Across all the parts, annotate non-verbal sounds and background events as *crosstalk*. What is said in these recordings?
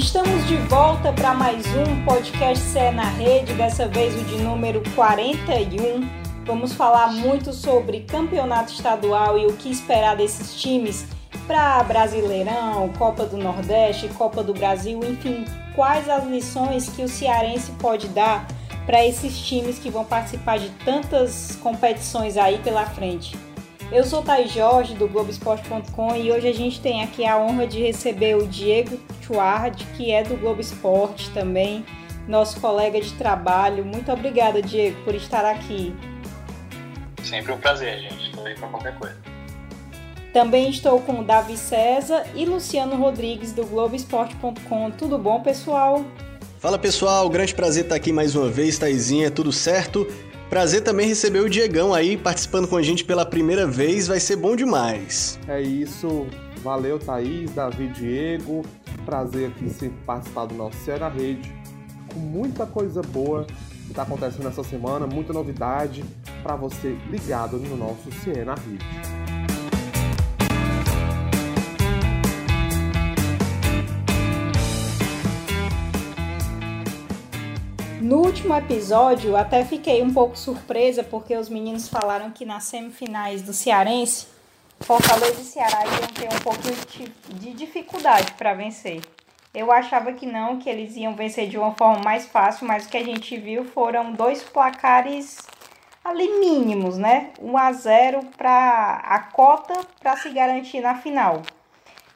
Estamos de volta para mais um podcast CE na Rede, dessa vez o de número 41. Vamos falar muito sobre campeonato estadual e o que esperar desses times para Brasileirão, Copa do Nordeste, Copa do Brasil, enfim, quais as lições que o cearense pode dar para esses times que vão participar de tantas competições aí pela frente. Eu sou Thais Jorge, do Globoesporte.com, e hoje a gente tem aqui a honra de receber o Diego Chuard, que é do Globo Esporte também, nosso colega de trabalho. Muito obrigada, Diego, por estar aqui. Sempre um prazer, gente. Estou aí para qualquer coisa. Também estou com o Davi César e Luciano Rodrigues, do Globoesporte.com. Tudo bom, pessoal? Fala pessoal, grande prazer estar aqui mais uma vez, Taizinha, tudo certo? Prazer também receber o Diegão aí participando com a gente pela primeira vez, vai ser bom demais. É isso, valeu Thaís, Davi, Diego, prazer aqui sempre participar do nosso Ceará Rede, com muita coisa boa que está acontecendo essa semana, muita novidade para você ligado no nosso Ceará Rede. No último episódio, até fiquei um pouco surpresa porque os meninos falaram que nas semifinais do Cearense, Fortaleza e Ceará iam ter um pouquinho de dificuldade para vencer. Eu achava que não, que eles iam vencer de uma forma mais fácil, mas o que a gente viu foram dois placares ali mínimos, né? 1 a 0 para a cota para se garantir na final.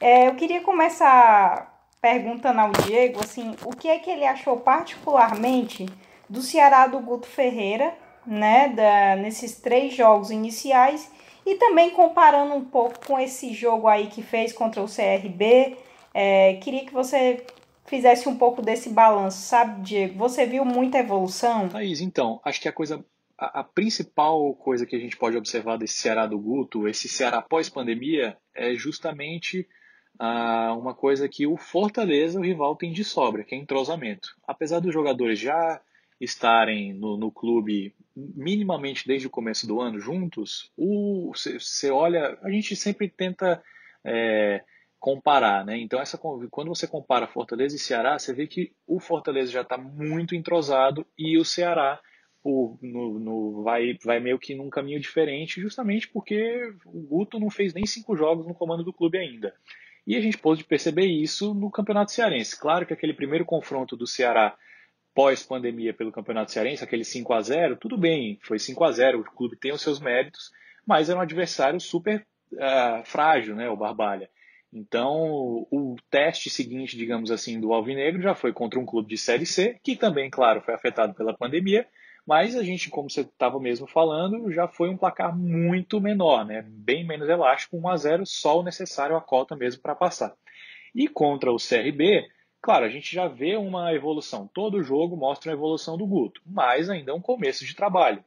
É, eu queria começar perguntando ao Diego assim, o que é que ele achou particularmente do Ceará do Guto Ferreira, né, da, nesses três jogos iniciais e também comparando um pouco com esse jogo aí que fez contra o CRB. É, queria que você fizesse um pouco desse balanço, sabe, Diego? Você viu muita evolução? Thaís, então, acho que a coisa a, a, principal coisa que a gente pode observar desse Ceará do Guto, esse Ceará pós-pandemia, é justamente ah, uma coisa que o Fortaleza, o rival, tem de sobra, que é entrosamento. Apesar dos jogadores já estarem no, no clube minimamente desde o começo do ano juntos, você olha, a gente sempre tenta é, comparar, né? Então essa quando você compara Fortaleza e Ceará, você vê que o Fortaleza já está muito entrosado e o Ceará por, no, no, vai, vai meio que num caminho diferente, justamente porque o Guto não fez nem cinco jogos no comando do clube ainda. E a gente pôde perceber isso no Campeonato Cearense. Claro que aquele primeiro confronto do Ceará pós-pandemia pelo Campeonato Cearense, aquele 5 a 0 tudo bem, foi 5 a 0 o clube tem os seus méritos, mas era um adversário super uh, frágil, né, o Barbalha. Então, o teste seguinte, digamos assim, do Alvinegro já foi contra um clube de Série C, que também, claro, foi afetado pela pandemia, mas a gente, como você estava mesmo falando, já foi um placar muito menor, né? bem menos elástico, 1 a 0 só o necessário a cota mesmo para passar. E contra o CRB, claro, a gente já vê uma evolução. Todo jogo mostra uma evolução do Guto, mas ainda é um começo de trabalho.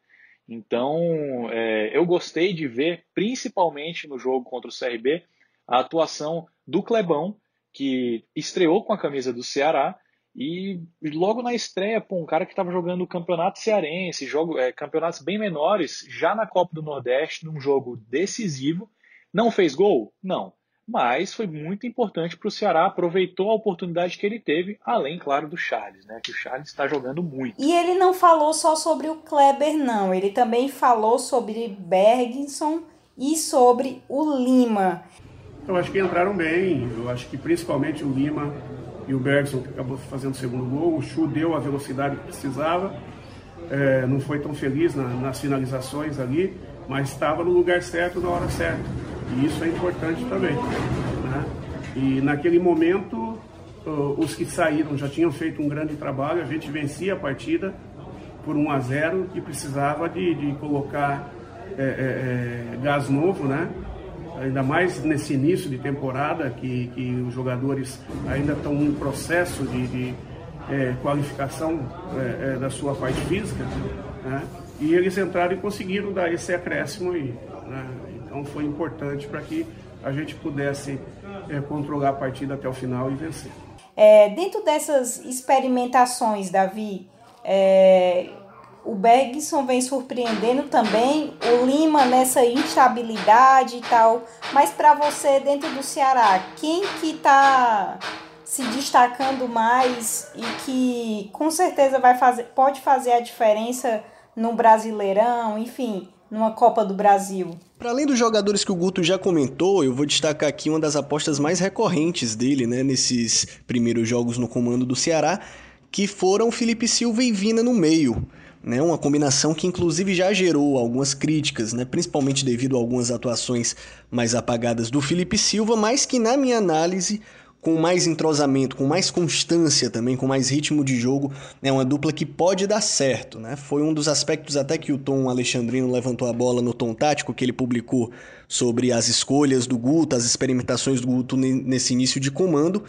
Então, é, eu gostei de ver, principalmente no jogo contra o CRB, a atuação do Clebão, que estreou com a camisa do Ceará e logo na estreia, pô, um cara que estava jogando o campeonato cearense, jogo, é, campeonatos bem menores, já na Copa do Nordeste, num jogo decisivo, não fez gol? Não. Mas foi muito importante para o Ceará, aproveitou a oportunidade que ele teve, além, claro, do Charles, né? Que o Charles está jogando muito. E ele não falou só sobre o Kleber, não. Ele também falou sobre Bergson e sobre o Lima. Eu acho que entraram bem. Eu acho que principalmente o Lima e o Bergson acabou fazendo o segundo gol. O Chu deu a velocidade que precisava, é, não foi tão feliz na, nas finalizações ali, mas estava no lugar certo na hora certa. E isso é importante também. Né? E naquele momento, os que saíram já tinham feito um grande trabalho, a gente vencia a partida por 1 a 0 e precisava de, de colocar é, é, é gás novo, né? Ainda mais nesse início de temporada, que, que os jogadores ainda estão em processo de, de é, qualificação é, é, da sua parte física, né? e eles entraram e conseguiram dar esse acréscimo aí. Né? Então foi importante para que a gente pudesse é, controlar a partida até o final e vencer. É, dentro dessas experimentações, Davi, é, o Bergson vem surpreendendo também, o Lima nessa instabilidade e tal. Mas para você, dentro do Ceará, quem que tá se destacando mais e que com certeza vai fazer, pode fazer a diferença no Brasileirão, enfim, numa Copa do Brasil? Para além dos jogadores que o Guto já comentou, eu vou destacar aqui uma das apostas mais recorrentes dele, né, nesses primeiros jogos no comando do Ceará, que foram Felipe Silva e Vina no meio. Né, uma combinação que inclusive já gerou algumas críticas, né, principalmente devido a algumas atuações mais apagadas do Felipe Silva, mas que na minha análise com mais entrosamento, com mais constância também, com mais ritmo de jogo, é uma dupla que pode dar certo, né? Foi um dos aspectos até que o Tom Alexandrino levantou a bola no Tom Tático, que ele publicou sobre as escolhas do Guto, as experimentações do Guto nesse início de comando,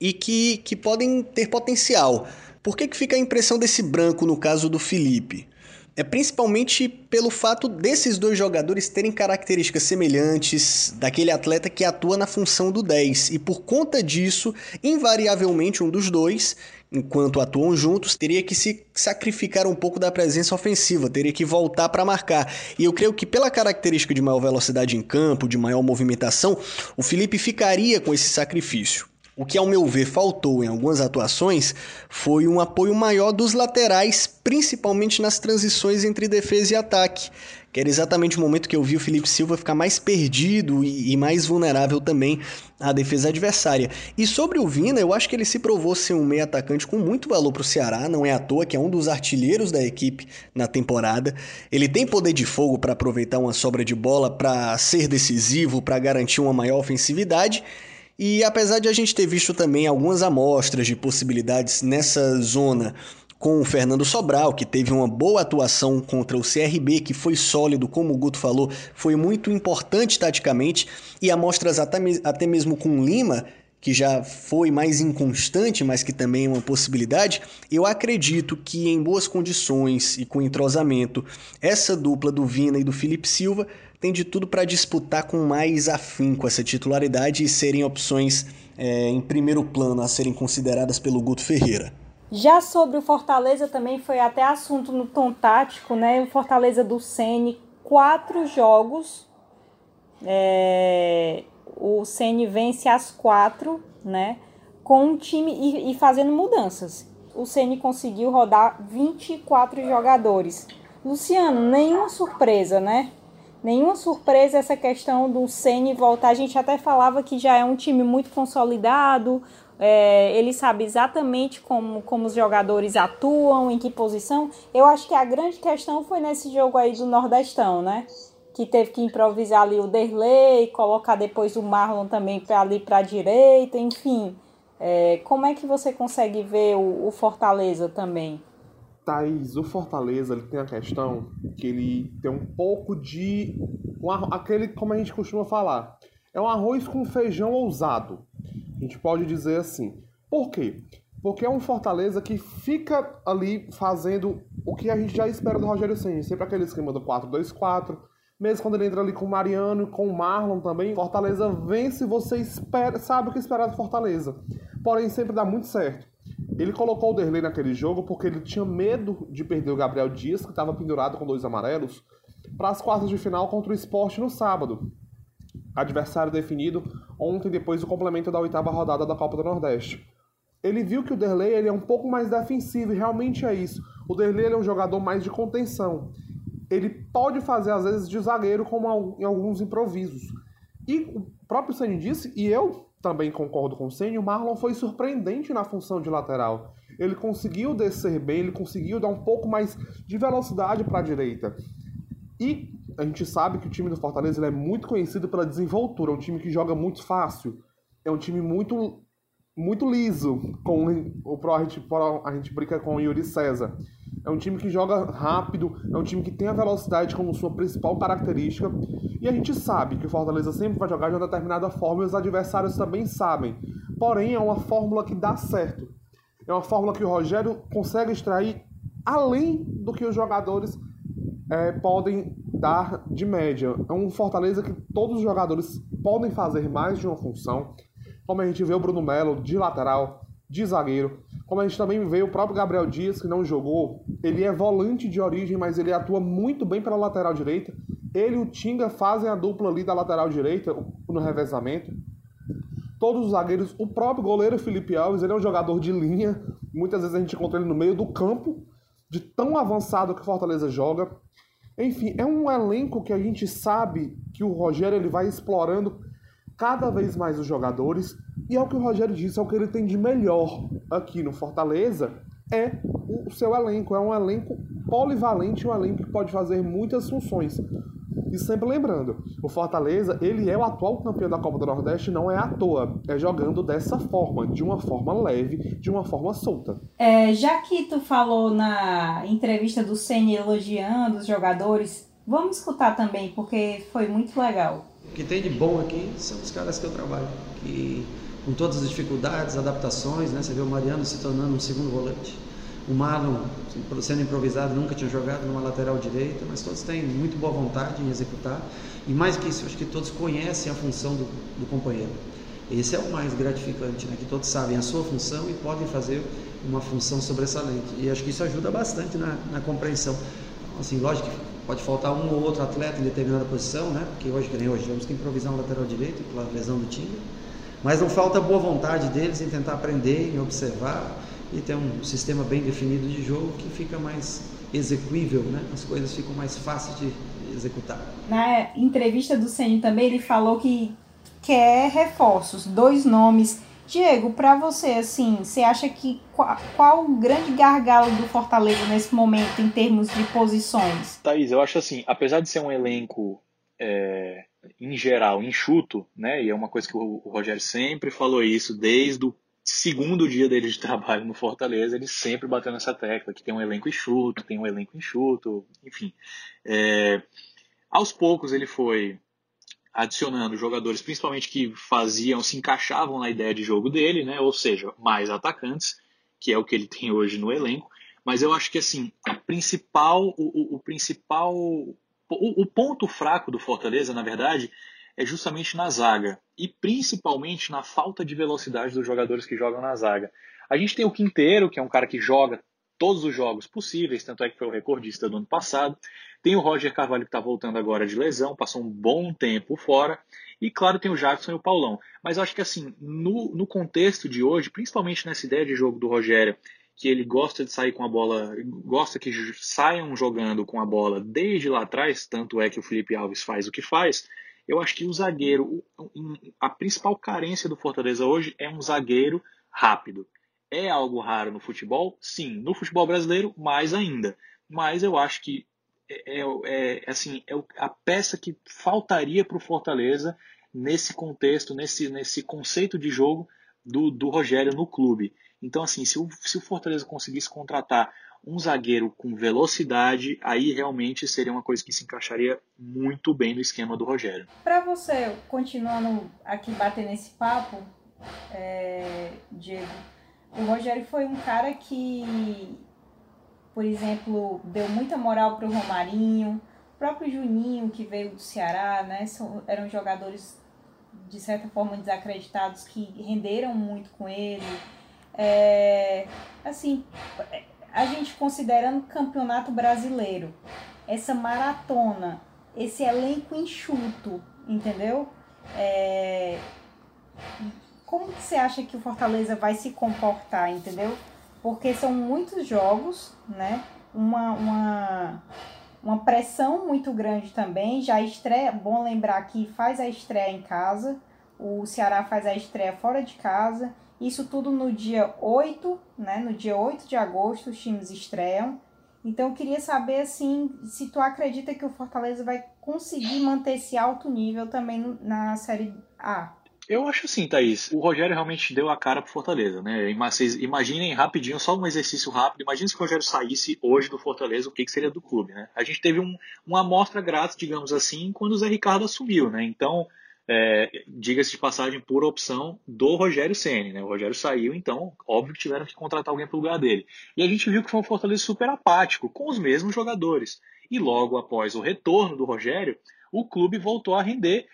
e que, que podem ter potencial. Por que, que fica a impressão desse branco no caso do Felipe? é principalmente pelo fato desses dois jogadores terem características semelhantes daquele atleta que atua na função do 10. E por conta disso, invariavelmente um dos dois, enquanto atuam juntos, teria que se sacrificar um pouco da presença ofensiva, teria que voltar para marcar. E eu creio que pela característica de maior velocidade em campo, de maior movimentação, o Felipe ficaria com esse sacrifício. O que, ao meu ver, faltou em algumas atuações foi um apoio maior dos laterais, principalmente nas transições entre defesa e ataque, que era exatamente o momento que eu vi o Felipe Silva ficar mais perdido e, mais vulnerável também à defesa adversária. E sobre o Vina, eu acho que ele se provou ser um meio atacante com muito valor para o Ceará, não é à toa que é um dos artilheiros da equipe na temporada. Ele tem poder de fogo para aproveitar uma sobra de bola, para ser decisivo, para garantir uma maior ofensividade. E apesar de a gente ter visto também algumas amostras de possibilidades nessa zona com o Fernando Sobral, que teve uma boa atuação contra o CRB, que foi sólido, como o Guto falou, foi muito importante taticamente, e amostras até, até mesmo com o Lima, que já foi mais inconstante, mas que também é uma possibilidade, eu acredito que em boas condições e com entrosamento, essa dupla do Vina e do Felipe Silva tem de tudo para disputar com mais afinco essa titularidade e serem opções é, em primeiro plano a serem consideradas pelo Guto Ferreira. Já sobre o Fortaleza também foi até assunto no tom tático, né? O Fortaleza do Sene, quatro jogos. É, o Sene vence as quatro, né? Com um time e, e fazendo mudanças. O Ceni conseguiu rodar 24 jogadores. Luciano, nenhuma surpresa, né? Nenhuma surpresa essa questão do Ceni voltar. A gente até falava que já é um time muito consolidado, é, ele sabe exatamente como, como os jogadores atuam, em que posição. Eu acho que a grande questão foi nesse jogo aí do Nordestão, né? Que teve que improvisar ali o Derlei, colocar depois o Marlon também pra, ali para a direita, enfim. É, como é que você consegue ver o, o Fortaleza também? Thaís, o Fortaleza ele tem a questão que ele tem um pouco de. Um, aquele, como a gente costuma falar, é um arroz com feijão ousado. A gente pode dizer assim. Por quê? Porque é um Fortaleza que fica ali fazendo o que a gente já espera do Rogério Senna. Sempre aquele esquema do 4-2-4. Mesmo quando ele entra ali com o Mariano e com o Marlon também, Fortaleza vence, você espera, sabe o que esperar do Fortaleza. Porém, sempre dá muito certo. Ele colocou o Derlei naquele jogo porque ele tinha medo de perder o Gabriel Dias, que estava pendurado com dois amarelos, para as quartas de final contra o esporte no sábado. Adversário definido ontem depois do complemento da oitava rodada da Copa do Nordeste. Ele viu que o Derlei ele é um pouco mais defensivo e realmente é isso. O Derlei é um jogador mais de contenção. Ele pode fazer às vezes de zagueiro como em alguns improvisos. E o próprio Sandy disse, e eu também concordo com o Senna, o Marlon foi surpreendente na função de lateral. Ele conseguiu descer bem, ele conseguiu dar um pouco mais de velocidade para a direita. E a gente sabe que o time do Fortaleza é muito conhecido pela desenvoltura, é um time que joga muito fácil, é um time muito muito liso, com o Pro a gente, a gente brinca com o Yuri César. É um time que joga rápido, é um time que tem a velocidade como sua principal característica. E a gente sabe que o Fortaleza sempre vai jogar de uma determinada forma e os adversários também sabem. Porém, é uma fórmula que dá certo. É uma fórmula que o Rogério consegue extrair além do que os jogadores é, podem dar de média. É um Fortaleza que todos os jogadores podem fazer mais de uma função como a gente vê o Bruno Melo de lateral, de zagueiro, como a gente também vê o próprio Gabriel Dias, que não jogou, ele é volante de origem, mas ele atua muito bem pela lateral direita. Ele e o Tinga fazem a dupla ali da lateral direita no revezamento. todos os zagueiros, o próprio goleiro Felipe Alves, ele é um jogador de linha, muitas vezes a gente encontra ele no meio do campo, de tão avançado que o Fortaleza joga. Enfim, é um elenco que a gente sabe que o Rogério ele vai explorando cada vez mais os jogadores, e é o que o Rogério disse, é o que ele tem de melhor aqui no Fortaleza, é o seu elenco, é um elenco polivalente, um elenco que pode fazer muitas funções. E sempre lembrando, o Fortaleza, ele é o atual campeão da Copa do Nordeste, não é à toa. É jogando dessa forma, de uma forma leve, de uma forma solta. É, já que tu falou na entrevista do Ceni elogiando os jogadores, vamos escutar também, porque foi muito legal. O que tem de bom aqui são os caras que eu trabalho, que com todas as dificuldades, adaptações, né? Você vê o Mariano se tornando um segundo volante o Marlon, sendo improvisado, nunca tinha jogado numa lateral direita, mas todos têm muito boa vontade em executar. E mais que isso, acho que todos conhecem a função do, do companheiro. Esse é o mais gratificante, né? que todos sabem a sua função e podem fazer uma função sobressalente. E acho que isso ajuda bastante na, na compreensão. Assim, lógico que pode faltar um ou outro atleta em determinada posição, né? porque hoje, que nem hoje, temos que improvisar um lateral direito pela lesão do time. Mas não falta boa vontade deles em tentar aprender, em observar e tem um sistema bem definido de jogo que fica mais execuível, né? As coisas ficam mais fáceis de executar. Na entrevista do Ceni também ele falou que quer reforços, dois nomes. Diego, para você assim, você acha que qual, qual o grande gargalo do Fortaleza nesse momento em termos de posições? Thaís, eu acho assim, apesar de ser um elenco é, em geral enxuto, né? E é uma coisa que o, o Rogério sempre falou isso desde o segundo dia dele de *laughs* trabalho no Fortaleza, ele sempre bateu nessa tecla, que tem um elenco enxuto, tem um elenco enxuto, enfim. É, aos poucos ele foi adicionando jogadores, principalmente que faziam, se encaixavam na ideia de jogo dele, né? ou seja, mais atacantes, que é o que ele *laughs* tem hoje no elenco. Mas eu acho que assim, a principal, o, o principal, o, o ponto fraco do Fortaleza, na verdade, é justamente na zaga e principalmente na falta de velocidade dos jogadores que jogam na zaga. A gente tem o Quinteiro, que é um cara que joga todos os jogos possíveis, tanto é que foi o recordista do ano passado. Tem o Roger Carvalho que está voltando agora de lesão, passou um bom tempo fora. E claro, tem o Jackson e o Paulão. Mas acho que assim, no, no contexto de hoje, principalmente nessa ideia de jogo do Rogério, que ele gosta de sair com a bola, gosta que saiam jogando com a bola desde lá atrás, tanto é que o Felipe Alves faz o que faz, eu acho que o zagueiro, a principal carência do Fortaleza hoje é um zagueiro rápido. É algo raro no futebol? Sim. No futebol brasileiro, mais ainda. Mas eu acho que é, é, é assim, é a peça que faltaria para o Fortaleza nesse contexto, nesse, nesse conceito de jogo do, do Rogério no clube. Então, assim, se o, se o Fortaleza conseguisse contratar um zagueiro com velocidade, aí realmente seria uma coisa que se encaixaria muito bem no esquema do Rogério. Para você, continuando aqui batendo esse papo, é, Diego, o Rogério foi um cara que, por exemplo, deu muita moral para o Romarinho, o próprio Juninho, que veio do Ceará, né, são, eram jogadores de certa forma desacreditados que renderam muito com ele. É, assim, a gente considerando o campeonato brasileiro, essa maratona, esse elenco enxuto, entendeu? É... Como que você acha que o Fortaleza vai se comportar, entendeu? Porque são muitos jogos, né? Uma, uma, uma pressão muito grande também. Já estreia, bom lembrar que faz a estreia em casa, o Ceará faz a estreia fora de casa. Isso tudo no dia 8, né? No dia 8 de agosto os times estreiam. Então eu queria saber assim, se tu acredita que o Fortaleza vai conseguir manter esse alto nível também na série A. Eu acho assim, Thaís. O Rogério realmente deu a cara pro Fortaleza, né? Vocês imaginem rapidinho, só um exercício rápido. Imagine se o Rogério saísse hoje do Fortaleza, o que, que seria do clube, né? A gente teve um, uma amostra grátis, digamos assim, quando o Zé Ricardo assumiu, né? Então, é, diga-se de passagem, por opção do Rogério Ceni, né? O Rogério saiu, então, óbvio que tiveram que contratar alguém para o lugar dele. E a gente viu que foi um Fortaleza super apático, com os mesmos jogadores. E logo após o retorno do Rogério, o clube voltou a render,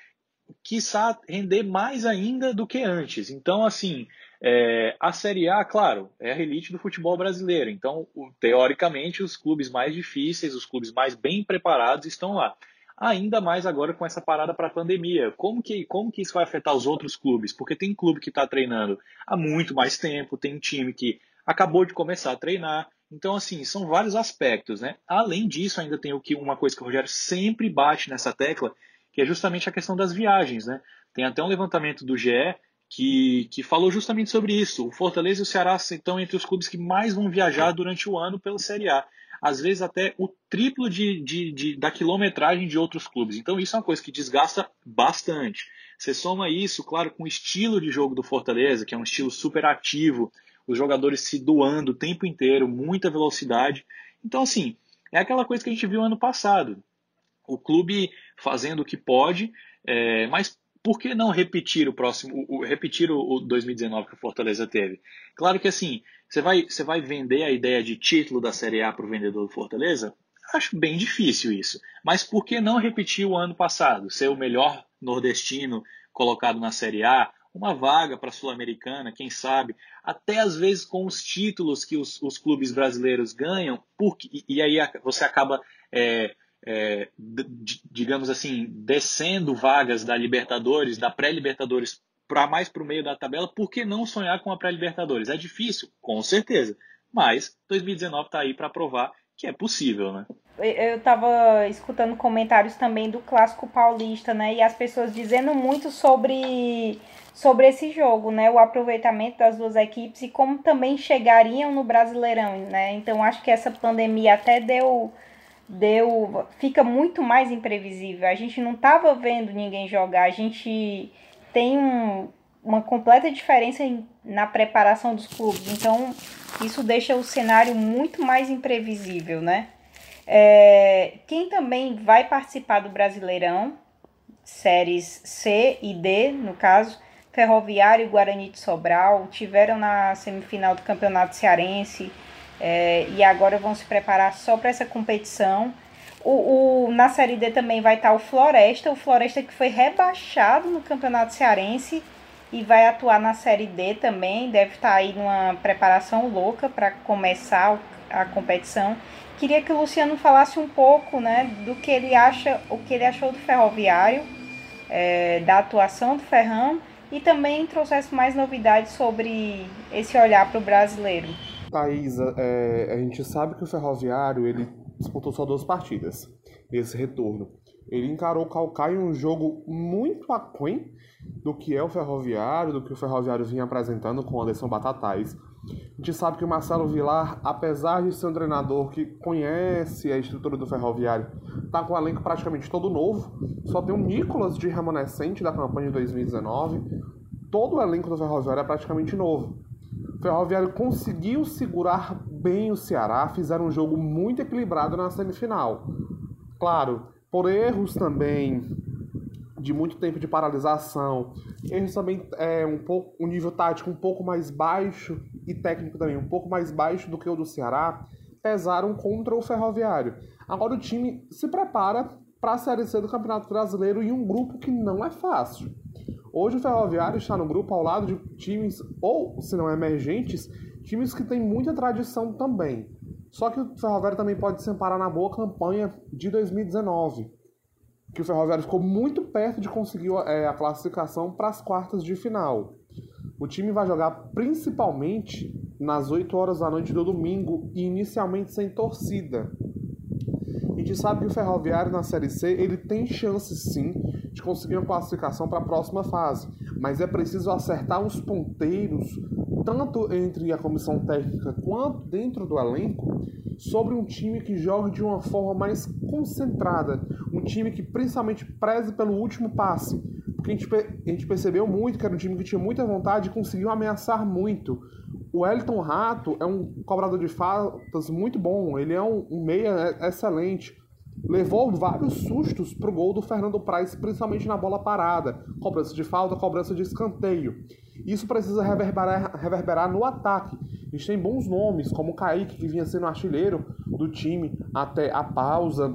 quiçá render mais ainda do que antes. Então, assim, é, a Série A, claro, é a elite do futebol brasileiro. Então, teoricamente, os clubes mais difíceis, os clubes mais bem preparados estão lá. ainda mais agora com essa parada para a pandemia. Como que, como que isso vai afetar os outros clubes? Porque tem clube que está treinando há muito mais tempo, tem time que acabou de começar a treinar. Então, assim, são vários aspectos, né? Além disso, ainda tem o que uma coisa que o Rogério sempre bate nessa tecla, que é justamente a questão das viagens, né? Tem até um levantamento do GE que, que falou justamente sobre isso. O Fortaleza e o Ceará estão entre os clubes que mais vão viajar durante o ano pela Série A. Às vezes até o triplo de, de, de, da quilometragem de outros clubes. Então isso é uma coisa que desgasta bastante. Você soma isso, claro, com o estilo de jogo do Fortaleza, que é um estilo super ativo, os jogadores se doando o tempo inteiro, muita velocidade. Então, assim, é aquela coisa que a gente viu ano passado. O clube fazendo o que pode, é, mas por que não repetir o próximo, o, repetir o, o 2019 que o Fortaleza teve? Claro que assim, você vai, você vai vender a ideia de título da Série A para o vendedor do Fortaleza? Acho bem difícil isso. Mas por que não repetir o ano passado? Ser o melhor nordestino colocado na Série A, uma vaga para a Sul-Americana, quem sabe, até às vezes com os títulos que os, os clubes brasileiros ganham, porque, e, e aí você acaba é, é, digamos assim, descendo vagas da Libertadores, da pré-Libertadores, para mais para o meio da tabela, por que não sonhar com a pré-Libertadores? É difícil, com certeza, mas 2019 está aí para provar que é possível, né? Eu estava escutando comentários também do clássico paulista, né? E as pessoas dizendo muito sobre, sobre esse jogo, né? O aproveitamento das duas equipes e como também chegariam no Brasileirão, né? Então acho que essa pandemia até deu deu fica muito mais imprevisível. A gente não estava vendo ninguém jogar, a gente tem um, uma completa diferença em, na preparação dos clubes. Então, isso deixa o cenário muito mais imprevisível, né? É, quem também vai participar do Brasileirão, séries C e D, no caso, Ferroviário e Guarani de Sobral, tiveram na semifinal do Campeonato Cearense, é, e agora vão se preparar só para essa competição. O, o, na Série D também vai estar o Floresta, o Floresta que foi rebaixado no Campeonato Cearense e vai atuar na Série D também, deve estar aí numa preparação louca para começar a competição. Queria que o Luciano falasse um pouco né, do que ele acha, o que ele achou do Ferroviário, é, da atuação do Ferrão e também trouxesse mais novidades sobre esse olhar para o brasileiro. Thaís, é, a gente sabe que o Ferroviário ele disputou só duas partidas nesse retorno. Ele encarou o Calcaia um jogo muito aquém do que é o Ferroviário, do que o Ferroviário vinha apresentando com o Anderson Batatais. A gente sabe que o Marcelo Vilar, apesar de ser um treinador que conhece a estrutura do Ferroviário, está com o elenco praticamente todo novo. Só tem o Nicolas de remanescente da campanha de 2019. Todo o elenco do Ferroviário é praticamente novo. Ferroviário conseguiu segurar bem o Ceará, fizeram um jogo muito equilibrado na semifinal. Claro, por erros também de muito tempo de paralisação, erros também é um pouco um nível tático um pouco mais baixo e técnico também um pouco mais baixo do que o do Ceará, pesaram contra o Ferroviário. Agora o time se prepara para a Série C do Campeonato Brasileiro em um grupo que não é fácil. Hoje o Ferroviário está no grupo ao lado de times, ou se não emergentes, times que têm muita tradição também. Só que o Ferroviário também pode se amparar na boa campanha de 2019, que o Ferroviário ficou muito perto de conseguir é, a classificação para as quartas de final. O time vai jogar principalmente nas 8 horas da noite do domingo e inicialmente sem torcida. A gente sabe que o Ferroviário na Série C ele tem chances sim de conseguir uma classificação para a próxima fase. Mas é preciso acertar os ponteiros, tanto entre a comissão técnica quanto dentro do elenco, sobre um time que jogue de uma forma mais concentrada, um time que principalmente preze pelo último passe. Porque a gente, a gente percebeu muito que era um time que tinha muita vontade e conseguiu ameaçar muito. O Elton Rato é um cobrador de faltas muito bom, ele é um, um meia excelente levou vários sustos pro gol do Fernando Praz, principalmente na bola parada, cobrança de falta, cobrança de escanteio. Isso precisa reverberar, reverberar no ataque. A gente tem bons nomes, como o Kaique, que vinha sendo artilheiro do time até a pausa.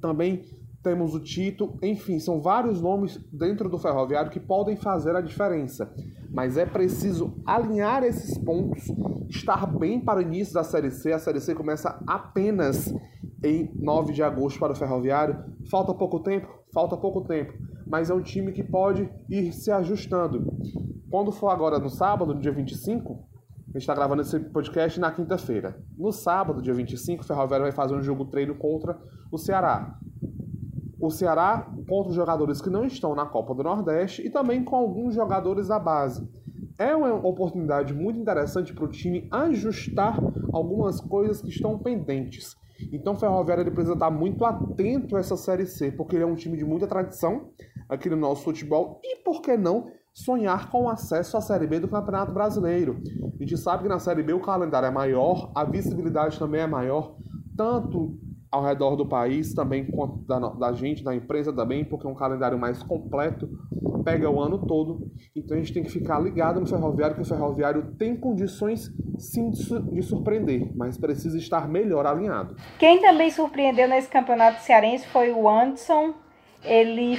Também temos o Tito, enfim, são vários nomes dentro do Ferroviário que podem fazer a diferença. Mas é preciso alinhar esses pontos, estar bem para o início da Série C. A Série C começa apenas em 9 de agosto para o Ferroviário. Falta pouco tempo? Falta pouco tempo. Mas é um time que pode ir se ajustando. Quando for agora no sábado, no dia 25, a gente está gravando esse podcast na quinta-feira. No sábado, dia 25, o Ferroviário vai fazer um jogo treino contra o Ceará. O Ceará contra os jogadores que não estão na Copa do Nordeste e também com alguns jogadores da base. É uma oportunidade muito interessante para o time ajustar algumas coisas que estão pendentes. Então o Ferroviário ele precisa estar muito atento a essa Série C, porque ele é um time de muita tradição aqui no nosso futebol e, por que não, sonhar com acesso à Série B do Campeonato Brasileiro. A gente sabe que na Série B o calendário é maior, a visibilidade também é maior, tanto ao redor do país, também quanto da, da gente, da imprensa também, porque é um calendário mais completo, pega o ano todo. Então a gente tem que ficar ligado no ferroviário, que o ferroviário tem condições sim de surpreender, mas precisa estar melhor alinhado. Quem também surpreendeu nesse campeonato cearense foi o Anderson. Ele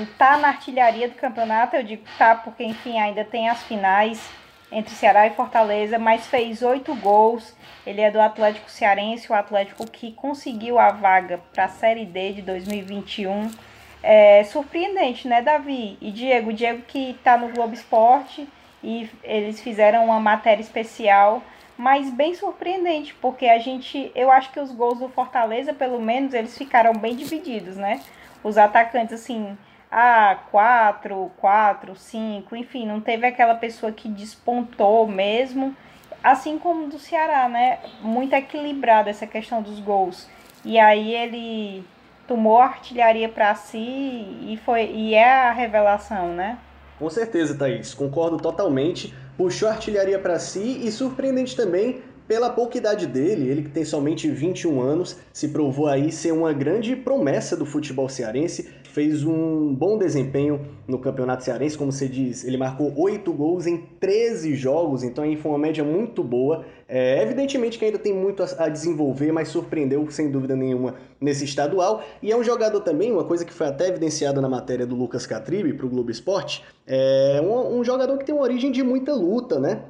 está na artilharia do campeonato, eu digo tá, porque enfim ainda tem as finais entre Ceará e Fortaleza, mas fez oito gols. Ele é do Atlético Cearense, o Atlético que conseguiu a vaga para a Série D de 2021. É surpreendente, né, Davi? E Diego, Diego que está no Globo Esporte e eles fizeram uma matéria especial, mas bem surpreendente, porque a gente, eu acho que os gols do Fortaleza, pelo menos, eles ficaram bem divididos, né? Os atacantes, assim, ah, quatro, quatro, cinco, enfim, não teve aquela pessoa que despontou mesmo, assim como do Ceará, né? Muito equilibrada essa questão dos gols. E aí ele tomou a artilharia para si e foi e é a revelação, né? Com certeza, Thaís, concordo totalmente. Puxou a artilharia para si e surpreendente também pela pouca idade dele, ele que tem somente 21 anos, se provou aí ser uma grande promessa do futebol cearense, fez um bom desempenho no Campeonato Cearense, como você diz, ele marcou 8 gols em 13 jogos, então aí foi uma média muito boa. É, evidentemente que ainda tem muito a desenvolver, mas surpreendeu sem dúvida nenhuma nesse estadual. E é um jogador também, uma coisa que foi até evidenciada na matéria do Lucas Catribe para o Globo Esporte, é um, um jogador que tem uma origem de muita luta, né?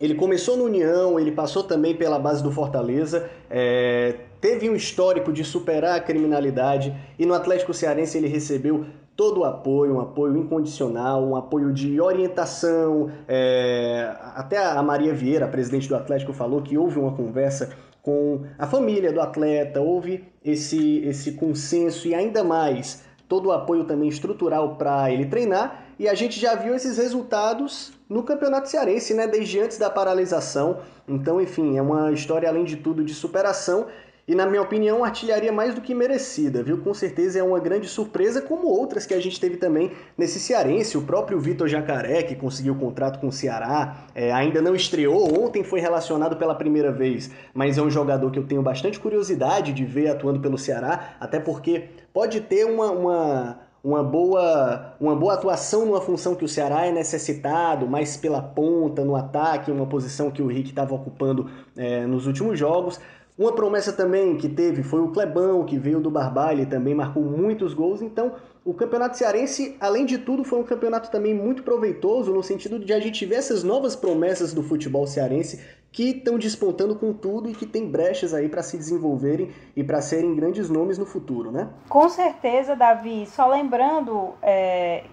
Ele começou no União, ele passou também pela base do Fortaleza, é, teve um histórico de superar a criminalidade e no Atlético Cearense ele recebeu todo o apoio, um apoio incondicional, um apoio de orientação. É, até a Maria Vieira, presidente do Atlético, falou que houve uma conversa com a família do atleta, houve esse, esse consenso e ainda mais todo o apoio também estrutural para ele treinar. E a gente já viu esses resultados no Campeonato Cearense, né, desde antes da paralisação. Então, enfim, é uma história além de tudo de superação e, na minha opinião, artilharia mais do que merecida, viu? Com certeza é uma grande surpresa, como outras que a gente teve também nesse cearense. O próprio Vitor Jacaré, que conseguiu o contrato com o Ceará, é, ainda não estreou, ontem foi relacionado pela primeira vez, mas é um jogador que eu tenho bastante curiosidade de ver atuando pelo Ceará, até porque pode ter uma, uma uma boa, uma boa atuação numa função que o Ceará é necessitado, mais pela ponta, no ataque, uma posição que o Rick estava ocupando é, nos últimos jogos. Uma promessa também que teve foi o Clebão, que veio do Barbalha e também marcou muitos gols. Então, o Campeonato Cearense, além de tudo, foi um campeonato também muito proveitoso no sentido de a gente ver essas novas promessas do futebol cearense que estão despontando com tudo e que tem brechas aí para se desenvolverem e para serem grandes nomes no futuro, né? Com certeza, Davi. Só lembrando é,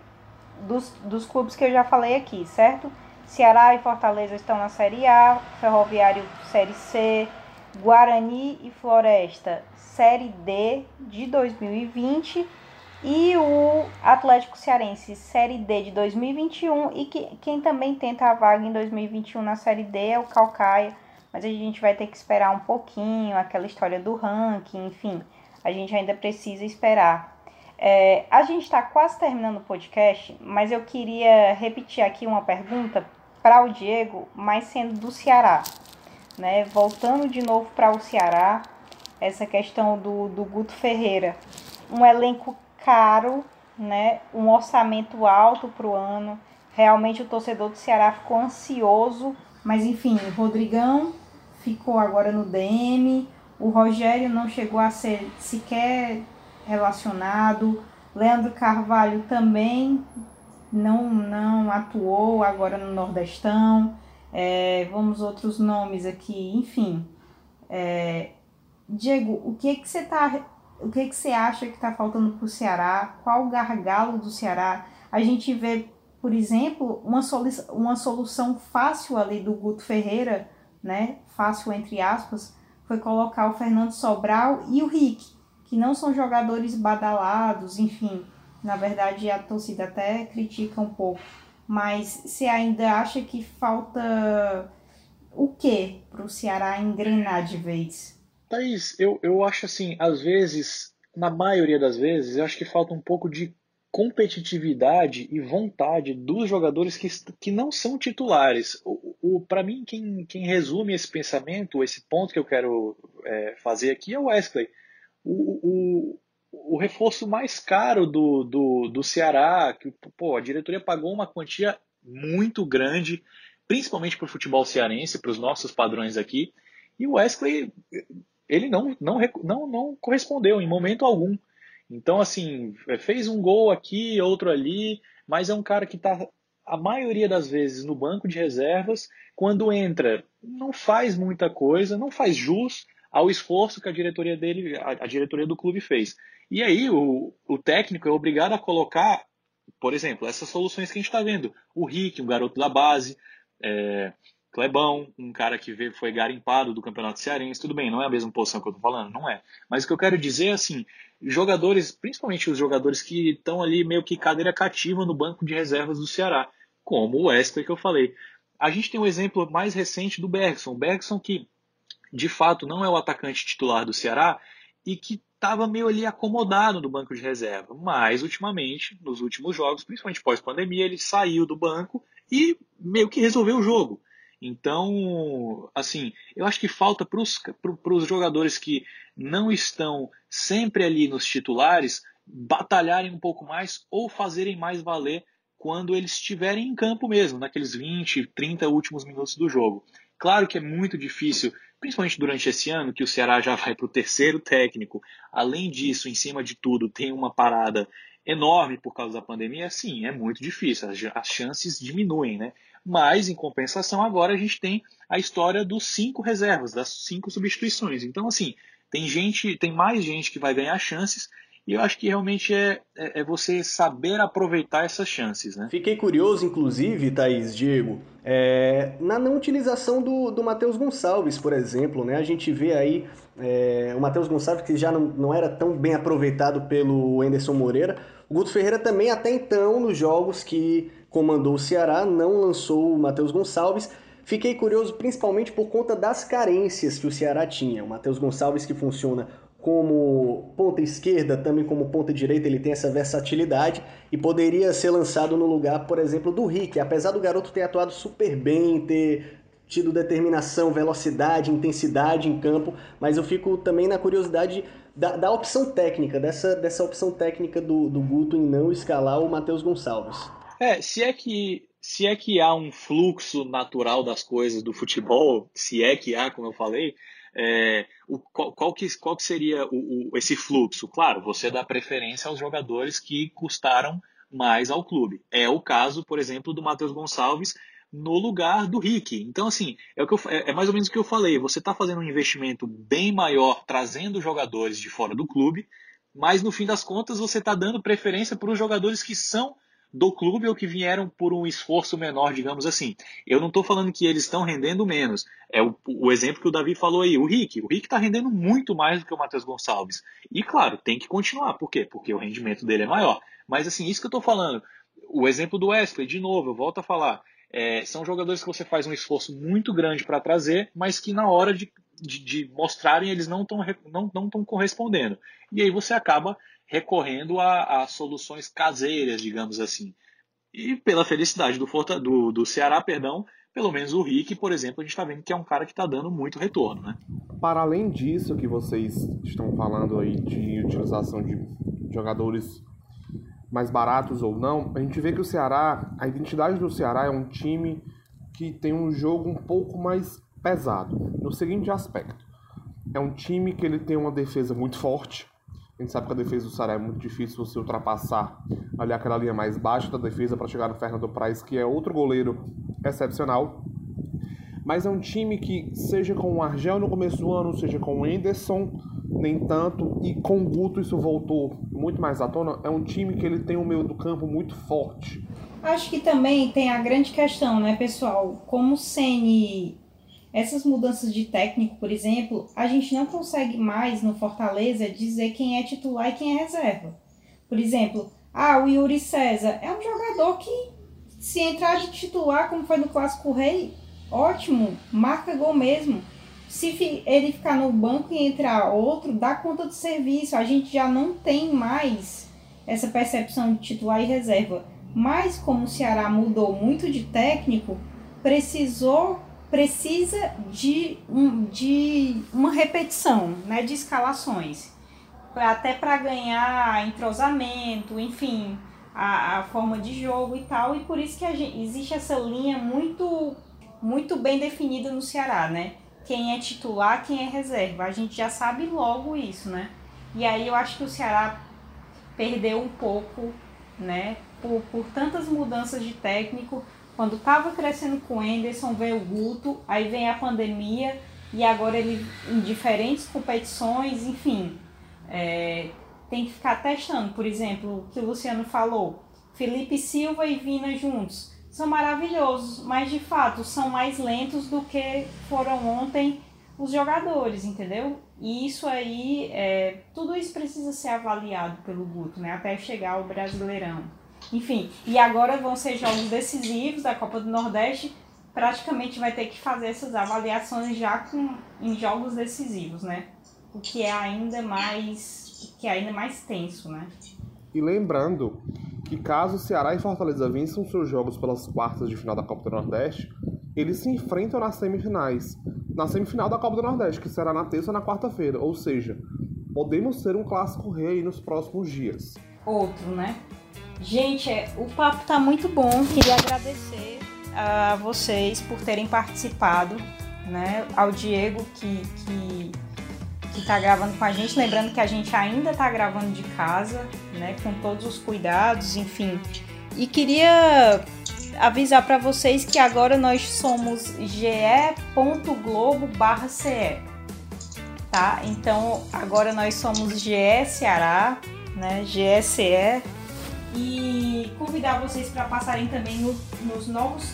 dos, dos clubes que eu já falei aqui, certo? Ceará e Fortaleza estão na Série A, Ferroviário Série C, Guarani e Floresta Série D de 2020 e o Atlético Cearense Série D de 2021 e que, quem também tenta a vaga em 2021 na Série D é o Calcaia, mas a gente vai ter que esperar um pouquinho, aquela história do ranking, enfim, a gente ainda precisa esperar. É, a gente está quase terminando o podcast, mas eu queria repetir aqui uma pergunta para o Diego, mas sendo do Ceará né? Voltando de novo para o Ceará, essa questão do, do Guto Ferreira. Um elenco caro, né? Um orçamento alto para o ano. Realmente o torcedor do Ceará ficou ansioso. Mas enfim, o Rodrigão ficou agora no DM. O Rogério não chegou a ser sequer relacionado. Leandro Carvalho também não, não atuou agora no Nordestão. É, vamos outros nomes aqui, enfim. É, Diego, o que que você tá, o que que você acha que está faltando para o Ceará? Qual o gargalo do Ceará? A gente vê, por exemplo, uma, solu uma solução fácil ali do Guto Ferreira, né? Fácil entre aspas, foi colocar o Fernando Sobral e o Rick, que não são jogadores badalados, enfim. Na verdade, a torcida até critica um pouco. Mas você ainda acha que falta o que para o Ceará engrenar de vez? Thaís, eu, eu acho assim, às vezes, na maioria das vezes, eu acho que falta um pouco de competitividade e vontade dos jogadores que, que não são titulares. O, o Para mim, quem, quem resume esse pensamento, esse ponto que eu quero é, fazer aqui é o Wesley. O, o, o reforço mais caro do, do, do Ceará, que pô, a diretoria pagou uma quantia muito grande, principalmente para o futebol cearense, para os nossos padrões aqui, e o Wesley ele não, não, não, não correspondeu em momento algum. Então, assim, é, fez um gol aqui, outro ali, mas é um cara que está a maioria das vezes no banco de reservas. Quando entra, não faz muita coisa, não faz jus ao esforço que a diretoria dele, a, diretoria do clube fez. E aí o, o técnico é obrigado a colocar, por exemplo, essas soluções que a gente está vendo. O Rick, um garoto da base, é, Clebão, um cara que veio, foi garimpado do Campeonato Cearense, tudo bem, não é a mesma posição que eu tô falando, não é. Mas o que eu quero dizer é assim, jogadores, principalmente os jogadores que estão ali meio que cadeira cativa no banco de reservas do Ceará, como o Wesley que eu falei. A gente tem um exemplo mais recente do Bergson. Bergson que, de fato, não é o atacante titular do Ceará e que estava meio ali acomodado no banco de reserva. Mas, ultimamente, nos últimos jogos, principalmente pós-pandemia, ele saiu do banco e meio que resolveu o jogo. Então, assim, eu acho que falta para os jogadores que não estão sempre ali nos titulares batalharem um pouco mais ou fazerem mais valer quando eles estiverem em campo mesmo, naqueles 20, 30 últimos minutos do jogo. Claro que é muito difícil, principalmente durante esse ano, que o Ceará já vai para o terceiro técnico. Além disso, em cima de tudo, tem uma parada enorme por causa da pandemia. Sim, é muito difícil, as chances diminuem, né? mas em compensação agora a gente tem a história dos cinco reservas, das cinco substituições. Então, assim, tem gente, tem mais gente que vai ganhar chances e eu acho que realmente é, é, é, você saber aproveitar essas chances, né? Fiquei curioso, inclusive, Thaís, Diego, é, na não utilização do, do Matheus Gonçalves, por exemplo, né? A gente vê aí é, o Matheus Gonçalves que já não, não era tão bem aproveitado pelo Anderson Moreira. O Guto Ferreira também, até então, nos jogos que comandou o Ceará, não lançou o Matheus Gonçalves. Fiquei curioso principalmente por conta das carências que o Ceará tinha. O Matheus Gonçalves que funciona como ponta esquerda, também como ponta direita, ele tem essa versatilidade e poderia ser lançado no lugar, por exemplo, do Rick. Apesar do garoto ter atuado super bem, ter tido determinação, velocidade, intensidade em campo, mas eu fico também na curiosidade da, da opção técnica, dessa, dessa opção técnica do, do Guto em não escalar o Matheus Gonçalves. É, se é que se é que há um fluxo natural das coisas do futebol, se é que há, como eu falei, é, o, qual, qual, que, qual que seria o, o, esse fluxo? Claro, você dá preferência aos jogadores que custaram mais ao clube. É o caso, por exemplo, do Matheus Gonçalves no lugar do Rick. Então, assim, é, o que eu, é, é mais ou menos o que eu falei. Você está fazendo um investimento bem maior, trazendo jogadores de fora do clube, mas no fim das contas você está dando preferência para os jogadores que são do clube ou que vieram por um esforço menor, digamos assim. Eu não estou falando que eles estão rendendo menos. É o, o, exemplo que o Davi falou aí, o Rick. O Rick está rendendo muito mais do que o Matheus Gonçalves. E claro, tem que continuar. Por quê? Porque o rendimento dele é maior. Mas assim, isso que eu estou falando. O exemplo do Wesley, de novo, eu volto a falar. É, são jogadores que você faz um esforço muito grande para trazer, mas que na hora de, de, de mostrarem eles não estão não, não correspondendo. E aí você acaba recorrendo a, a soluções caseiras, digamos assim. E pela felicidade do, Forta, do, do Ceará, perdão, pelo menos o Rick, por exemplo, a gente está vendo que é um cara que está dando muito retorno, né? Para além disso que vocês estão falando aí de utilização de jogadores mais baratos ou não, a gente vê que o Ceará, a identidade do Ceará é um time que tem um jogo um pouco mais pesado, no seguinte aspecto. É um time que ele tem uma defesa muito forte, a gente sabe que a defesa do Ceará é muito difícil você ultrapassar ali aquela linha mais baixa da defesa para chegar no Fernando Praz, que é outro goleiro excepcional. mas é um time que, seja com o Argel no começo do ano, seja com o Enderson, nem tanto, e com o Guto isso voltou muito mais à tona, é um time que ele tem um meio do campo muito forte. Acho que também tem a grande questão, né, pessoal? Como o Ceni essas mudanças de técnico, por exemplo, a gente não consegue mais no Fortaleza dizer quem é titular e quem é reserva. Por exemplo, ah, o Yuri César é um jogador que, se entrar de titular, como foi no Clássico Rei, ótimo, marca gol mesmo. Se ele ficar no banco e entrar outro, dá conta do serviço. A gente já não tem mais essa percepção de titular e reserva. Mas como o Ceará mudou muito de técnico, precisou precisa de, um, de uma repetição né, de escalações, até para ganhar entrosamento, enfim, a, a, forma de jogo e tal, e por isso que gente, existe essa linha muito, muito bem definida no Ceará, né? Quem é titular, quem é reserva. A gente já sabe logo isso, né? E aí eu acho que o Ceará perdeu um pouco, né? Por, por tantas mudanças de técnico, quando estava crescendo com o Anderson, veio o Guto, aí vem a pandemia e agora ele em diferentes competições, enfim, é, tem que ficar testando. Por exemplo, o que o Luciano falou, Felipe Silva e Vina juntos são maravilhosos, mas de fato são mais lentos do que foram ontem os jogadores, entendeu? E isso aí, é, tudo isso precisa ser avaliado pelo Guto, né? Até chegar ao Brasileirão. Enfim, e agora vão ser jogos decisivos da Copa do Nordeste. Praticamente vai ter que fazer essas avaliações já com, em jogos decisivos, né? O que é ainda mais, que é ainda mais tenso, né? E lembrando que caso Ceará e Fortaleza vençam seus jogos pelas quartas de final da Copa do Nordeste, eles se enfrentam nas semifinais. Na semifinal da Copa do Nordeste, que será na terça ou na quarta-feira. Ou seja, podemos ter um clássico rei nos próximos dias. Outro, né? Gente, é, o papo tá muito bom. Queria agradecer a vocês por terem participado, né? Ao Diego que, que, que tá gravando com a gente. Lembrando que a gente ainda tá gravando de casa, né? Com todos os cuidados, enfim. E queria avisar para vocês que agora nós somos ge.globo/ce, tá? Então agora nós somos GE Ceará, né? GSE e convidar vocês para passarem também no, nos novos,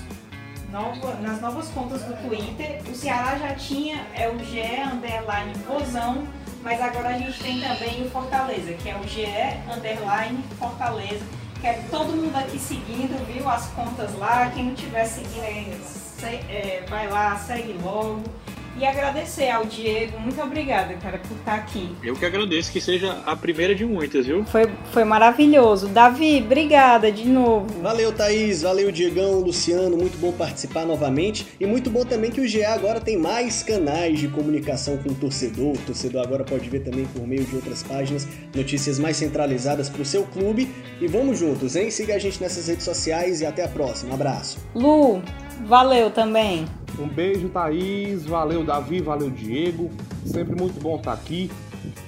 novo, nas novas contas do Twitter. O Ceará já tinha é o GE underline Vozão, mas agora a gente tem também o Fortaleza, que é o GE underline Fortaleza. Quero todo mundo aqui seguindo, viu? As contas lá. Quem não tiver seguindo, é, é, vai lá, segue logo. E agradecer ao Diego, muito obrigada, cara, por estar aqui. Eu que agradeço, que seja a primeira de muitas, viu? Foi, foi maravilhoso. Davi, obrigada de novo. Valeu, Thaís, valeu, Diegão, Luciano, muito bom participar novamente. E muito bom também que o GA agora tem mais canais de comunicação com o torcedor. O torcedor agora pode ver também por meio de outras páginas notícias mais centralizadas para o seu clube. E vamos juntos, hein? Siga a gente nessas redes sociais e até a próxima. Um abraço. Lu, valeu também. Um beijo, Thaís. Valeu, Davi. Valeu, Diego. Sempre muito bom estar aqui,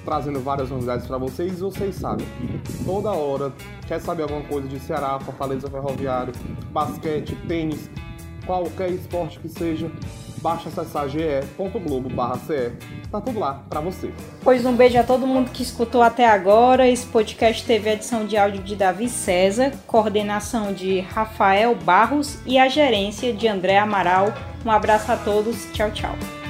trazendo várias novidades para vocês. Vocês sabem, toda hora, quer saber alguma coisa de Ceará, Fortaleza Ferroviário, basquete, tênis, qualquer esporte que seja, basta acessar ge.globo.ce. Tá tudo lá para você. Pois um beijo a todo mundo que escutou até agora. Esse podcast teve edição de áudio de Davi César, coordenação de Rafael Barros e a gerência de André Amaral. Um abraço a todos. Tchau, tchau.